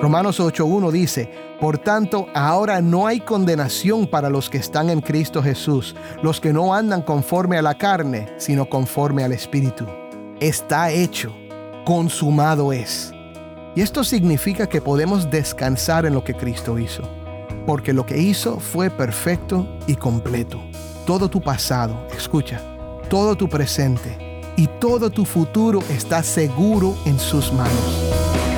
Romanos 8.1 dice, Por tanto, ahora no hay condenación para los que están en Cristo Jesús, los que no andan conforme a la carne, sino conforme al Espíritu. Está hecho, consumado es. Y esto significa que podemos descansar en lo que Cristo hizo, porque lo que hizo fue perfecto y completo. Todo tu pasado, escucha, todo tu presente y todo tu futuro está seguro en sus manos.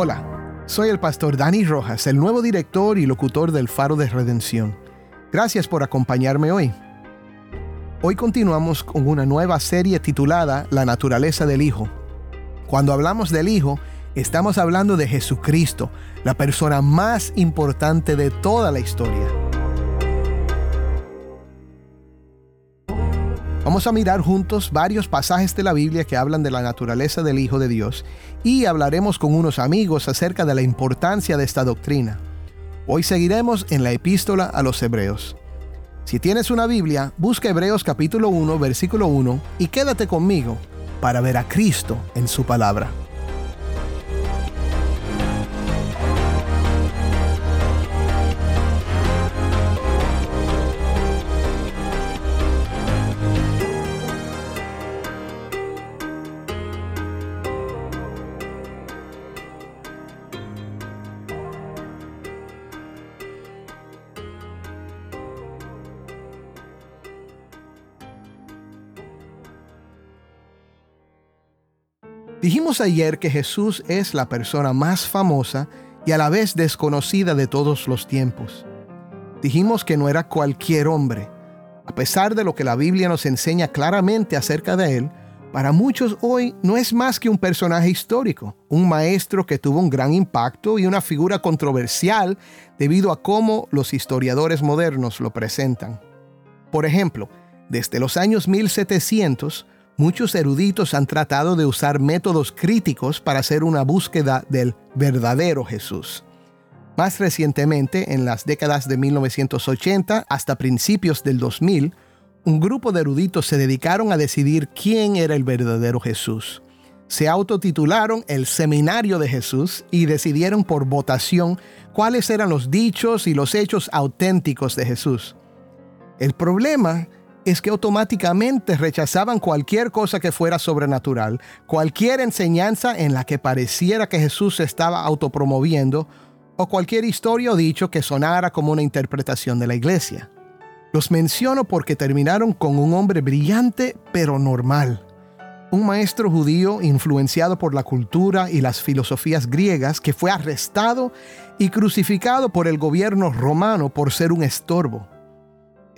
Hola, soy el pastor Dani Rojas, el nuevo director y locutor del Faro de Redención. Gracias por acompañarme hoy. Hoy continuamos con una nueva serie titulada La naturaleza del Hijo. Cuando hablamos del Hijo, estamos hablando de Jesucristo, la persona más importante de toda la historia. Vamos a mirar juntos varios pasajes de la Biblia que hablan de la naturaleza del Hijo de Dios y hablaremos con unos amigos acerca de la importancia de esta doctrina. Hoy seguiremos en la epístola a los Hebreos. Si tienes una Biblia, busca Hebreos capítulo 1, versículo 1 y quédate conmigo para ver a Cristo en su palabra. Dijimos ayer que Jesús es la persona más famosa y a la vez desconocida de todos los tiempos. Dijimos que no era cualquier hombre. A pesar de lo que la Biblia nos enseña claramente acerca de él, para muchos hoy no es más que un personaje histórico, un maestro que tuvo un gran impacto y una figura controversial debido a cómo los historiadores modernos lo presentan. Por ejemplo, desde los años 1700, muchos eruditos han tratado de usar métodos críticos para hacer una búsqueda del verdadero Jesús. Más recientemente, en las décadas de 1980 hasta principios del 2000, un grupo de eruditos se dedicaron a decidir quién era el verdadero Jesús. Se autotitularon el Seminario de Jesús y decidieron por votación cuáles eran los dichos y los hechos auténticos de Jesús. El problema es que automáticamente rechazaban cualquier cosa que fuera sobrenatural, cualquier enseñanza en la que pareciera que Jesús se estaba autopromoviendo o cualquier historia o dicho que sonara como una interpretación de la iglesia. Los menciono porque terminaron con un hombre brillante pero normal, un maestro judío influenciado por la cultura y las filosofías griegas que fue arrestado y crucificado por el gobierno romano por ser un estorbo.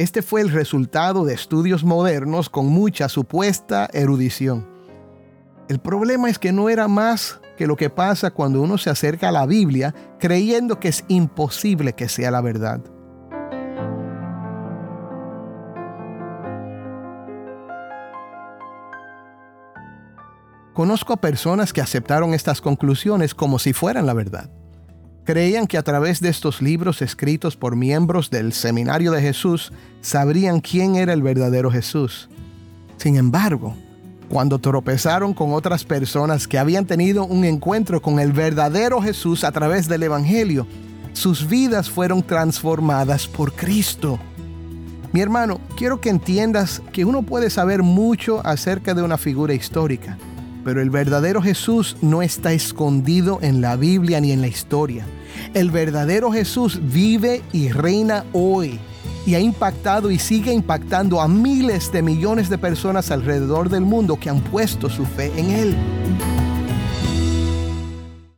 Este fue el resultado de estudios modernos con mucha supuesta erudición. El problema es que no era más que lo que pasa cuando uno se acerca a la Biblia creyendo que es imposible que sea la verdad. Conozco a personas que aceptaron estas conclusiones como si fueran la verdad. Creían que a través de estos libros escritos por miembros del Seminario de Jesús sabrían quién era el verdadero Jesús. Sin embargo, cuando tropezaron con otras personas que habían tenido un encuentro con el verdadero Jesús a través del Evangelio, sus vidas fueron transformadas por Cristo. Mi hermano, quiero que entiendas que uno puede saber mucho acerca de una figura histórica, pero el verdadero Jesús no está escondido en la Biblia ni en la historia. El verdadero Jesús vive y reina hoy y ha impactado y sigue impactando a miles de millones de personas alrededor del mundo que han puesto su fe en Él.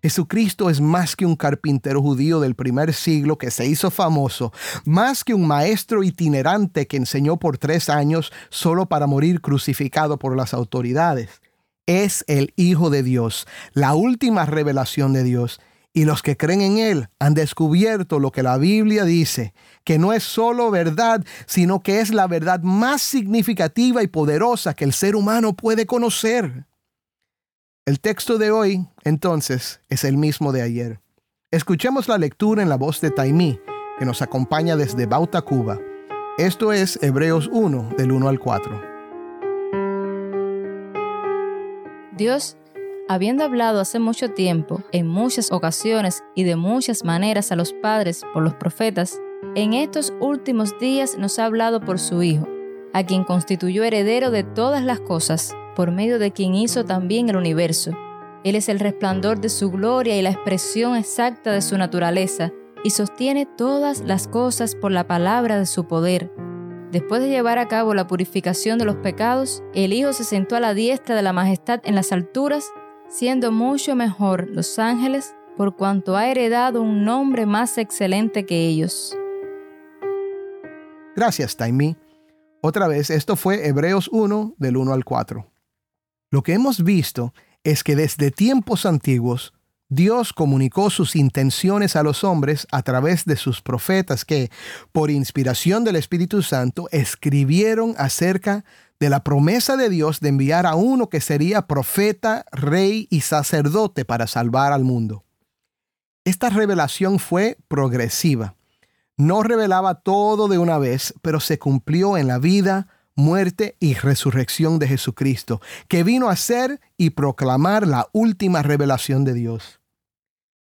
Jesucristo es más que un carpintero judío del primer siglo que se hizo famoso, más que un maestro itinerante que enseñó por tres años solo para morir crucificado por las autoridades. Es el Hijo de Dios, la última revelación de Dios, y los que creen en Él han descubierto lo que la Biblia dice, que no es solo verdad, sino que es la verdad más significativa y poderosa que el ser humano puede conocer. El texto de hoy, entonces, es el mismo de ayer. Escuchemos la lectura en la voz de Taimí, que nos acompaña desde Bauta, Cuba. Esto es Hebreos 1, del 1 al 4. Dios, habiendo hablado hace mucho tiempo, en muchas ocasiones y de muchas maneras a los padres por los profetas, en estos últimos días nos ha hablado por su Hijo, a quien constituyó heredero de todas las cosas por medio de quien hizo también el universo. Él es el resplandor de su gloria y la expresión exacta de su naturaleza, y sostiene todas las cosas por la palabra de su poder. Después de llevar a cabo la purificación de los pecados, el Hijo se sentó a la diestra de la majestad en las alturas, siendo mucho mejor los ángeles, por cuanto ha heredado un nombre más excelente que ellos. Gracias, Taimi. Otra vez, esto fue Hebreos 1 del 1 al 4. Lo que hemos visto es que desde tiempos antiguos Dios comunicó sus intenciones a los hombres a través de sus profetas que, por inspiración del Espíritu Santo, escribieron acerca de la promesa de Dios de enviar a uno que sería profeta, rey y sacerdote para salvar al mundo. Esta revelación fue progresiva. No revelaba todo de una vez, pero se cumplió en la vida, muerte y resurrección de Jesucristo, que vino a ser y proclamar la última revelación de Dios.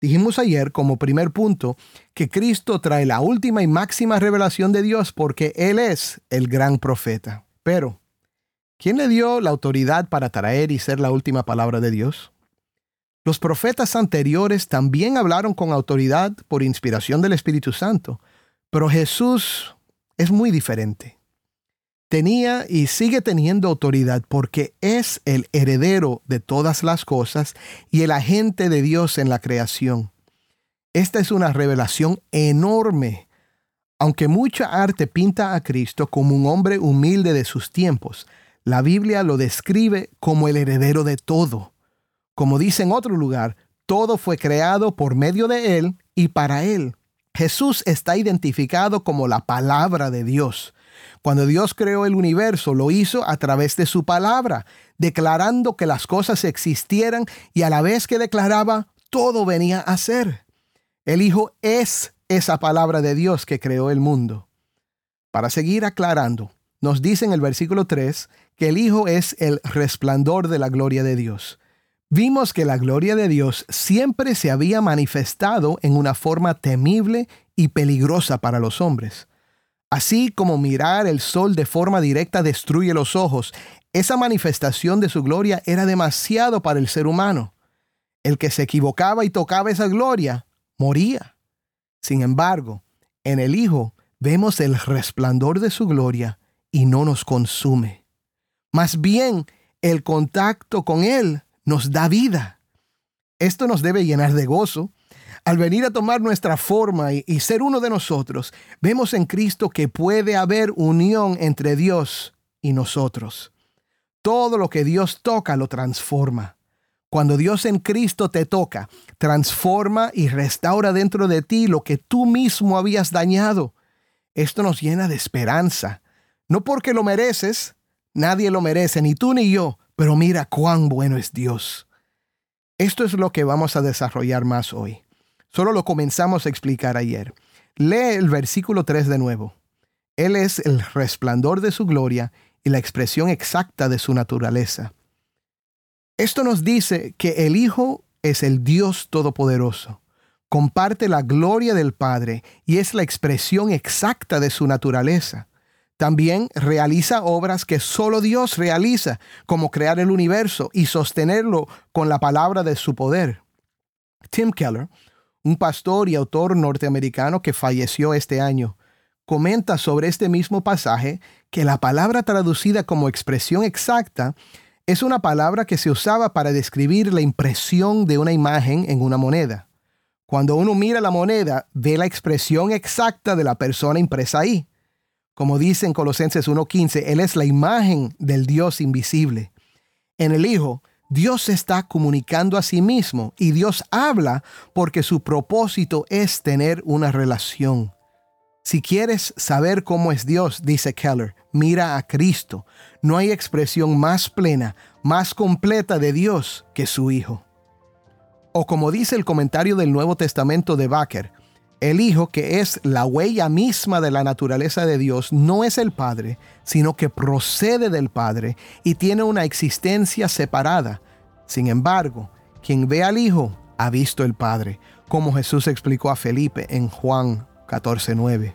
Dijimos ayer como primer punto que Cristo trae la última y máxima revelación de Dios porque Él es el gran profeta. Pero, ¿quién le dio la autoridad para traer y ser la última palabra de Dios? Los profetas anteriores también hablaron con autoridad por inspiración del Espíritu Santo, pero Jesús es muy diferente tenía y sigue teniendo autoridad porque es el heredero de todas las cosas y el agente de Dios en la creación. Esta es una revelación enorme. Aunque mucha arte pinta a Cristo como un hombre humilde de sus tiempos, la Biblia lo describe como el heredero de todo. Como dice en otro lugar, todo fue creado por medio de Él y para Él. Jesús está identificado como la palabra de Dios. Cuando Dios creó el universo, lo hizo a través de su palabra, declarando que las cosas existieran y a la vez que declaraba, todo venía a ser. El Hijo es esa palabra de Dios que creó el mundo. Para seguir aclarando, nos dice en el versículo 3 que el Hijo es el resplandor de la gloria de Dios. Vimos que la gloria de Dios siempre se había manifestado en una forma temible y peligrosa para los hombres. Así como mirar el sol de forma directa destruye los ojos, esa manifestación de su gloria era demasiado para el ser humano. El que se equivocaba y tocaba esa gloria, moría. Sin embargo, en el Hijo vemos el resplandor de su gloria y no nos consume. Más bien, el contacto con Él nos da vida. Esto nos debe llenar de gozo al venir a tomar nuestra forma y, ser uno de nosotros, vemos en Cristo que puede haber unión entre Dios y nosotros. Todo lo que Dios toca lo transforma. Cuando Dios en Cristo te toca, transforma y restaura dentro de ti lo que tú mismo habías dañado. Esto nos llena de esperanza. No porque lo mereces, nadie lo merece, ni tú ni yo, pero mira cuán bueno es Dios. Esto es lo que vamos a desarrollar más hoy. Solo lo comenzamos a explicar ayer. Lee el versículo 3 de nuevo. Él es el resplandor de su gloria y la expresión exacta de su naturaleza. Esto nos dice que el Hijo es el Dios Todopoderoso, comparte la gloria del Padre y es la expresión exacta de su naturaleza. También realiza obras que solo Dios realiza, como crear el universo y sostenerlo con la palabra de su poder. Tim Keller un pastor y autor norteamericano que falleció este año, comenta sobre este mismo pasaje que la palabra traducida como expresión exacta Es una palabra que se usaba para describir la impresión de una imagen en una moneda. Cuando uno mira la moneda, ve la expresión exacta de la persona impresa ahí. Como dice en Colosenses 1.15, Él es la imagen del Dios invisible. En el Hijo, Dios se está comunicando a sí mismo y Dios habla porque su propósito es tener una relación. Si quieres saber cómo es Dios, dice Keller, mira a Cristo. No hay expresión más plena, más completa de Dios que su Hijo. O como dice el comentario del Nuevo Testamento de Baker, el Hijo, que es la huella misma de la naturaleza de Dios, no es el Padre, sino que procede del Padre y tiene una existencia separada. Sin embargo, quien ve al Hijo ha visto el Padre, como Jesús explicó a Felipe en Juan 14:9.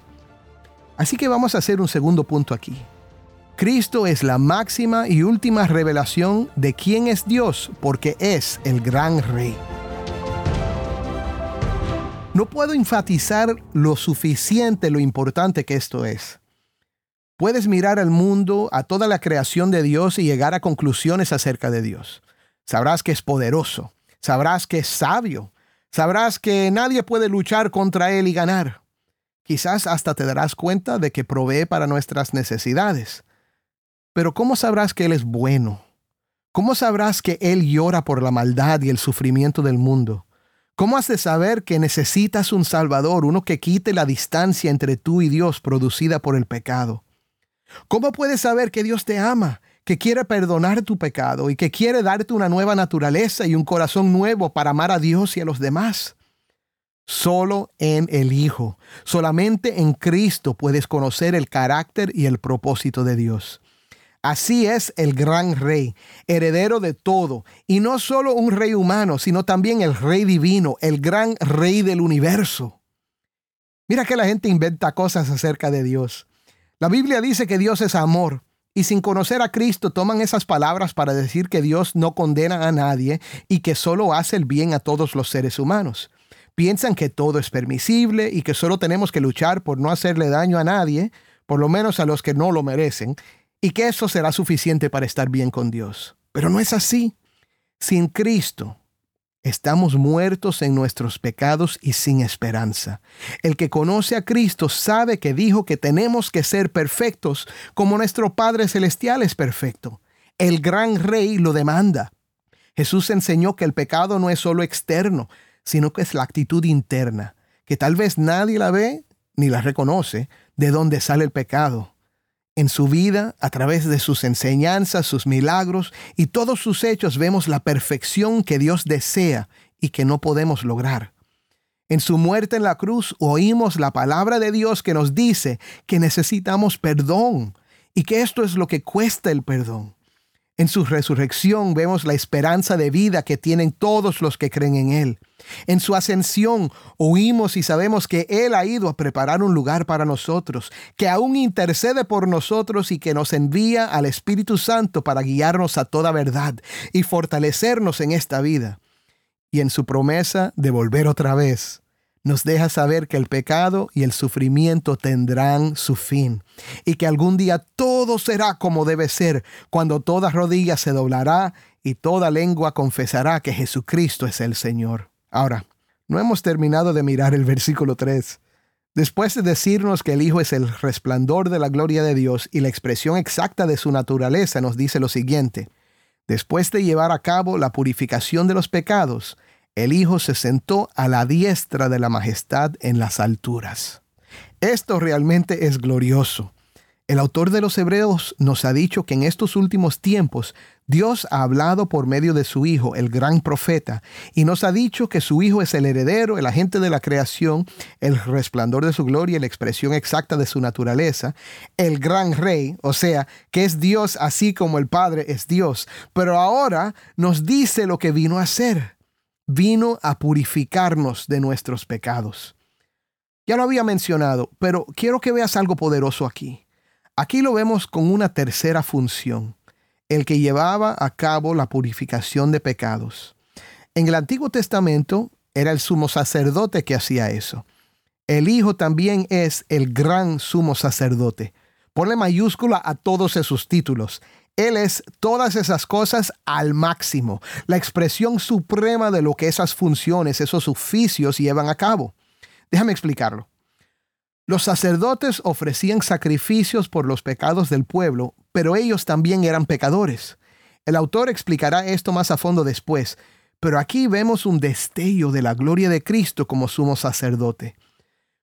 Así que vamos a hacer un segundo punto aquí. Cristo es la máxima y última revelación de quién es Dios, porque es el gran Rey. No puedo enfatizar lo suficiente lo importante que esto es. Puedes mirar al mundo, a toda la creación de Dios y llegar a conclusiones acerca de Dios. Sabrás que es poderoso, sabrás que es sabio, sabrás que nadie puede luchar contra Él y ganar. Quizás hasta te darás cuenta de que provee para nuestras necesidades. Pero ¿cómo sabrás que Él es bueno? ¿Cómo sabrás que Él llora por la maldad y el sufrimiento del mundo? ¿Cómo has de saber que necesitas un Salvador, uno que quite la distancia entre tú y Dios producida por el pecado? ¿Cómo puedes saber que Dios te ama, que quiere perdonar tu pecado y que quiere darte una nueva naturaleza y un corazón nuevo para amar a Dios y a los demás? Solo en el Hijo, solamente en Cristo puedes conocer el carácter y el propósito de Dios. Así es el gran rey, heredero de todo, y no solo un rey humano, sino también el rey divino, el gran rey del universo. Mira que la gente inventa cosas acerca de Dios. La Biblia dice que Dios es amor, y sin conocer a Cristo toman esas palabras para decir que Dios no condena a nadie y que solo hace el bien a todos los seres humanos. Piensan que todo es permisible y que solo tenemos que luchar por no hacerle daño a nadie, por lo menos a los que no lo merecen, y que eso será suficiente para estar bien con Dios. Pero no es así. Sin Cristo estamos muertos en nuestros pecados y sin esperanza. El que conoce a Cristo sabe que dijo que tenemos que ser perfectos como nuestro Padre Celestial es perfecto. El gran Rey lo demanda. Jesús enseñó que el pecado no es solo externo, sino que es la actitud interna, que tal vez nadie la ve ni la reconoce, de dónde sale el pecado en su vida, a través de sus enseñanzas, sus milagros y todos sus hechos, vemos la perfección que Dios desea y que no podemos lograr. En su muerte en la cruz oímos la palabra de Dios que nos dice que necesitamos perdón y que esto es lo que cuesta el perdón. En su resurrección vemos la esperanza de vida que tienen todos los que creen en Él. En su ascensión oímos y sabemos que Él ha ido a preparar un lugar para nosotros, que aún intercede por nosotros y que nos envía al Espíritu Santo para guiarnos a toda verdad y fortalecernos en esta vida. Y en su promesa de volver otra vez nos deja saber que el pecado y el sufrimiento tendrán su fin y que algún día todo será como debe ser cuando toda rodilla se doblará y toda lengua confesará que Jesucristo es el Señor. Ahora, no hemos terminado de mirar el versículo 3. Después de decirnos que el Hijo es el resplandor de la gloria de Dios y la expresión exacta de su naturaleza, nos dice lo siguiente. Después de llevar a cabo la purificación de los pecados, el Hijo se sentó a la diestra de la majestad en las alturas. Esto realmente es glorioso. El autor de los Hebreos nos ha dicho que en estos últimos tiempos Dios ha hablado por medio de su Hijo, el gran profeta, y nos ha dicho que su Hijo es el heredero, el agente de la creación, el resplandor de su gloria, la expresión exacta de su naturaleza, el gran rey, o sea, que es Dios así como el Padre es Dios. Pero ahora nos dice lo que vino a hacer vino a purificarnos de nuestros pecados. Ya lo había mencionado, pero quiero que veas algo poderoso aquí. Aquí lo vemos con una tercera función, el que llevaba a cabo la purificación de pecados. En el Antiguo Testamento era el sumo sacerdote que hacía eso. El Hijo también es el gran sumo sacerdote. Ponle mayúscula a todos esos títulos. Él es todas esas cosas al máximo, la expresión suprema de lo que esas funciones, esos oficios llevan a cabo. Déjame explicarlo. Los sacerdotes ofrecían sacrificios por los pecados del pueblo, pero ellos también eran pecadores. El autor explicará esto más a fondo después, pero aquí vemos un destello de la gloria de Cristo como sumo sacerdote.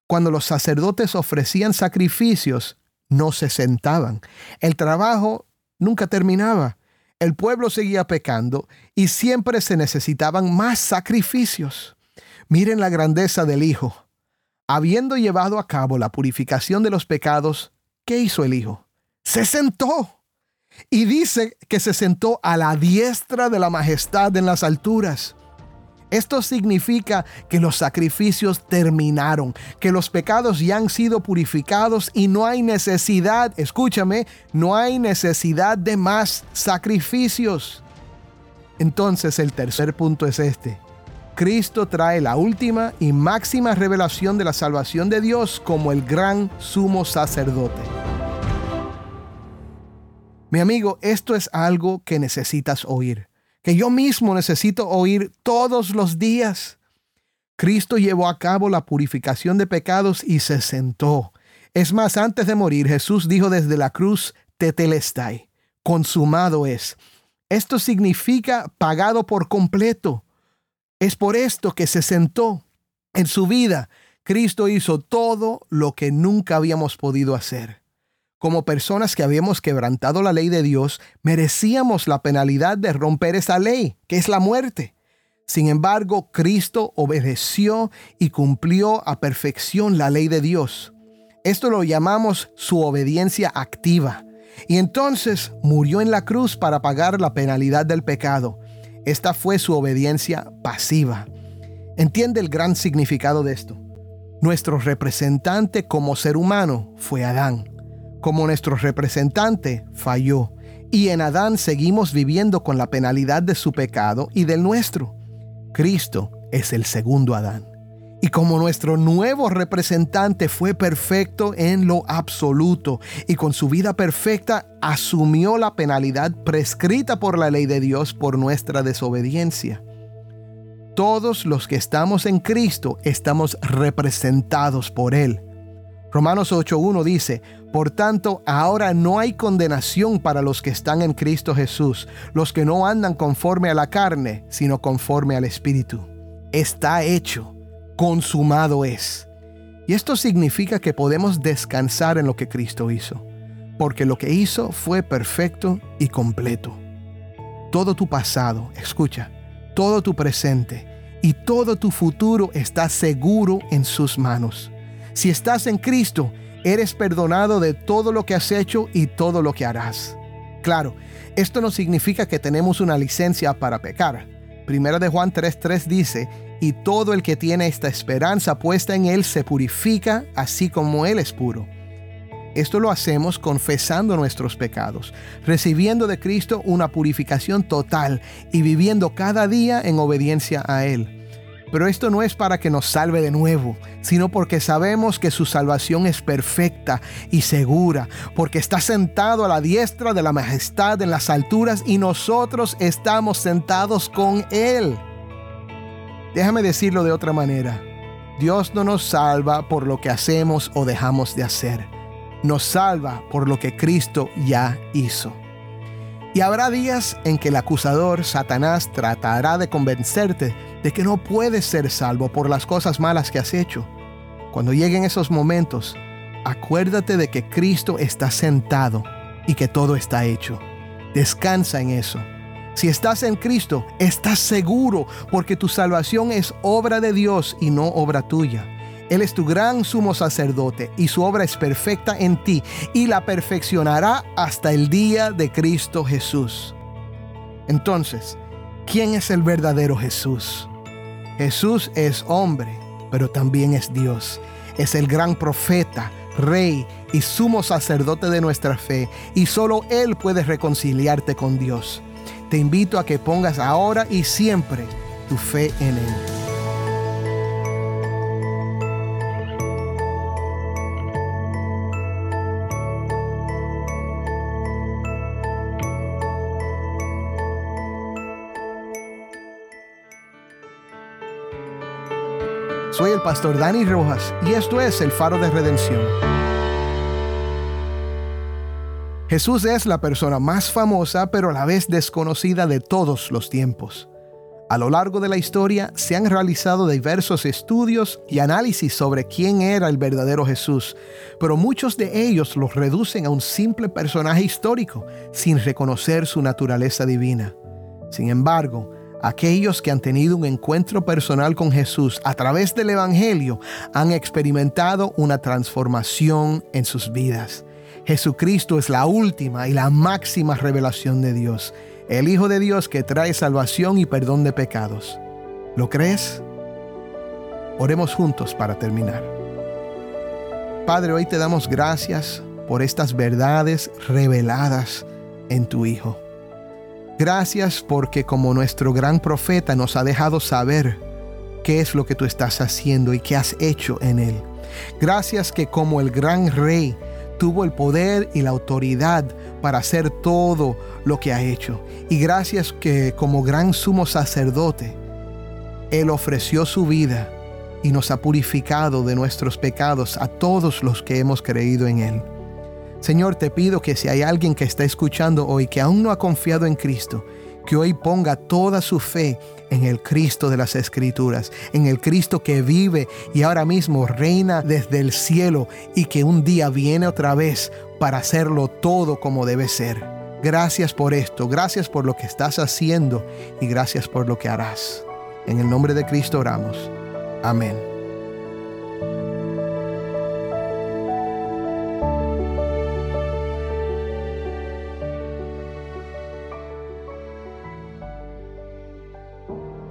Cuando los sacerdotes ofrecían sacrificios, no se sentaban. El trabajo nunca terminaba. El pueblo seguía pecando y siempre se necesitaban más sacrificios. Miren la grandeza del Hijo. Habiendo llevado a cabo la purificación de los pecados, ¿qué hizo el Hijo? Se sentó. Y dice que se sentó a la diestra de la majestad en las alturas. Esto significa que los sacrificios terminaron, que los pecados ya han sido purificados y no hay necesidad, escúchame, no hay necesidad de más sacrificios. Entonces el tercer punto es este. Cristo trae la última y máxima revelación de la salvación de Dios como el gran sumo sacerdote. Mi amigo, esto es algo que necesitas oír que yo mismo necesito oír todos los días. Cristo llevó a cabo la purificación de pecados y se sentó. Es más, antes de morir, Jesús dijo desde la cruz, tetelestai, consumado es. Esto significa pagado por completo. Es por esto que se sentó. En su vida, Cristo hizo todo lo que nunca habíamos podido hacer como personas que habíamos quebrantado la ley de Dios, merecíamos la penalidad de romper esa ley, que es la muerte. Sin embargo, Cristo obedeció y cumplió a perfección la ley de Dios. Esto lo llamamos su obediencia activa. Y entonces murió en la cruz para pagar la penalidad del pecado. Esta fue su obediencia pasiva. Entiende el gran significado de esto. Nuestro representante como ser humano fue Adán como nuestro representante, falló, y en Adán seguimos viviendo con la penalidad de su pecado y del nuestro. Cristo es el segundo Adán. Y como nuestro nuevo representante fue perfecto en lo absoluto y con su vida perfecta asumió la penalidad prescrita por la ley de Dios por nuestra desobediencia. Todos los que estamos en Cristo estamos representados por Él. Romanos 8.1 dice, Por tanto, ahora no hay condenación para los que están en Cristo Jesús, los que no andan conforme a la carne, sino conforme al Espíritu. Está hecho, consumado es. Y esto significa que podemos descansar en lo que Cristo hizo, porque lo que hizo fue perfecto y completo. Todo tu pasado, escucha, todo tu presente y todo tu futuro está seguro en sus manos. Si estás en Cristo, eres perdonado de todo lo que has hecho y todo lo que harás. Claro, esto no significa que tenemos una licencia para pecar. Primera de Juan 3:3 dice, y todo el que tiene esta esperanza puesta en Él se purifica así como Él es puro. Esto lo hacemos confesando nuestros pecados, recibiendo de Cristo una purificación total y viviendo cada día en obediencia a Él. Pero esto no es para que nos salve de nuevo, sino porque sabemos que su salvación es perfecta y segura, porque está sentado a la diestra de la majestad en las alturas y nosotros estamos sentados con Él. Déjame decirlo de otra manera. Dios no nos salva por lo que hacemos o dejamos de hacer. Nos salva por lo que Cristo ya hizo. Y habrá días en que el acusador, Satanás, tratará de convencerte de que no puedes ser salvo por las cosas malas que has hecho. Cuando lleguen esos momentos, acuérdate de que Cristo está sentado y que todo está hecho. Descansa en eso. Si estás en Cristo, estás seguro porque tu salvación es obra de Dios y no obra tuya. Él es tu gran sumo sacerdote y su obra es perfecta en ti y la perfeccionará hasta el día de Cristo Jesús. Entonces, ¿quién es el verdadero Jesús? Jesús es hombre, pero también es Dios. Es el gran profeta, rey y sumo sacerdote de nuestra fe y solo Él puede reconciliarte con Dios. Te invito a que pongas ahora y siempre tu fe en Él. Pastor Dani Rojas y esto es el faro de redención. Jesús es la persona más famosa pero a la vez desconocida de todos los tiempos. A lo largo de la historia se han realizado diversos estudios y análisis sobre quién era el verdadero Jesús, pero muchos de ellos los reducen a un simple personaje histórico sin reconocer su naturaleza divina. Sin embargo, aquellos que han tenido un encuentro personal con Jesús a través del Evangelio han experimentado una transformación en sus vidas. Jesucristo es la última y la máxima revelación de Dios el Hijo de Dios que trae salvación y perdón de pecados. ¿Lo crees? Oremos juntos para terminar. Padre, hoy te damos gracias por estas verdades reveladas en tu Hijo. Gracias porque como nuestro gran profeta nos ha dejado saber qué es lo que tú estás haciendo y qué has hecho en Él. Gracias que como el gran rey tuvo el poder y la autoridad para hacer todo lo que ha hecho. Y gracias que como gran sumo sacerdote, Él ofreció su vida y nos ha purificado de nuestros pecados a todos los que hemos creído en Él. Señor, te pido que si hay alguien que está escuchando hoy que aún no ha confiado en Cristo, que hoy ponga toda su fe en el Cristo de las Escrituras, en el Cristo que vive y ahora mismo reina desde el cielo y que un día viene otra vez para hacerlo todo como debe ser. Gracias por esto, gracias por lo que estás haciendo y gracias por lo que harás. En el nombre de Cristo oramos. Amén.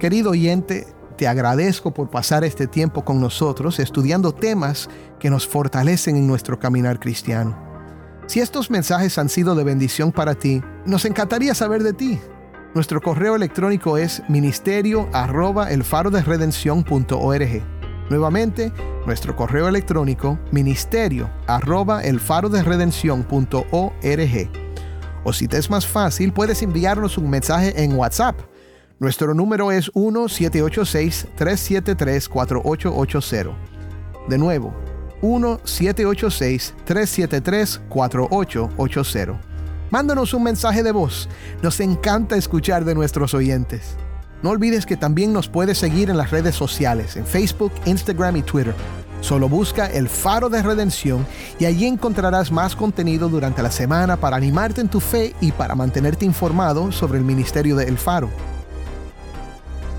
Querido oyente, te agradezco por pasar este tiempo con nosotros estudiando temas que nos fortalecen en nuestro caminar cristiano. Si estos mensajes han sido de bendición para ti, nos encantaría saber de ti. Nuestro correo electrónico es ministerio arroba el Nuevamente, nuestro correo electrónico ministerio arroba el O si te es más fácil, puedes enviarnos un mensaje en WhatsApp nuestro número es 1-786-373-4880. De nuevo, 1-786-373-4880. Mándanos un mensaje de voz. Nos encanta escuchar de nuestros oyentes. No olvides que también nos puedes seguir en las redes sociales, en Facebook, Instagram y Twitter. Solo busca el faro de redención y allí encontrarás más contenido durante la semana para animarte en tu fe y para mantenerte informado sobre el ministerio de El Faro.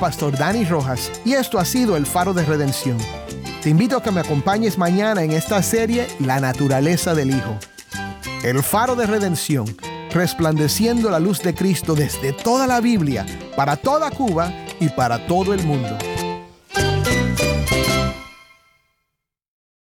Pastor Dani Rojas y esto ha sido el Faro de Redención. Te invito a que me acompañes mañana en esta serie La naturaleza del Hijo. El Faro de Redención, resplandeciendo la luz de Cristo desde toda la Biblia, para toda Cuba y para todo el mundo.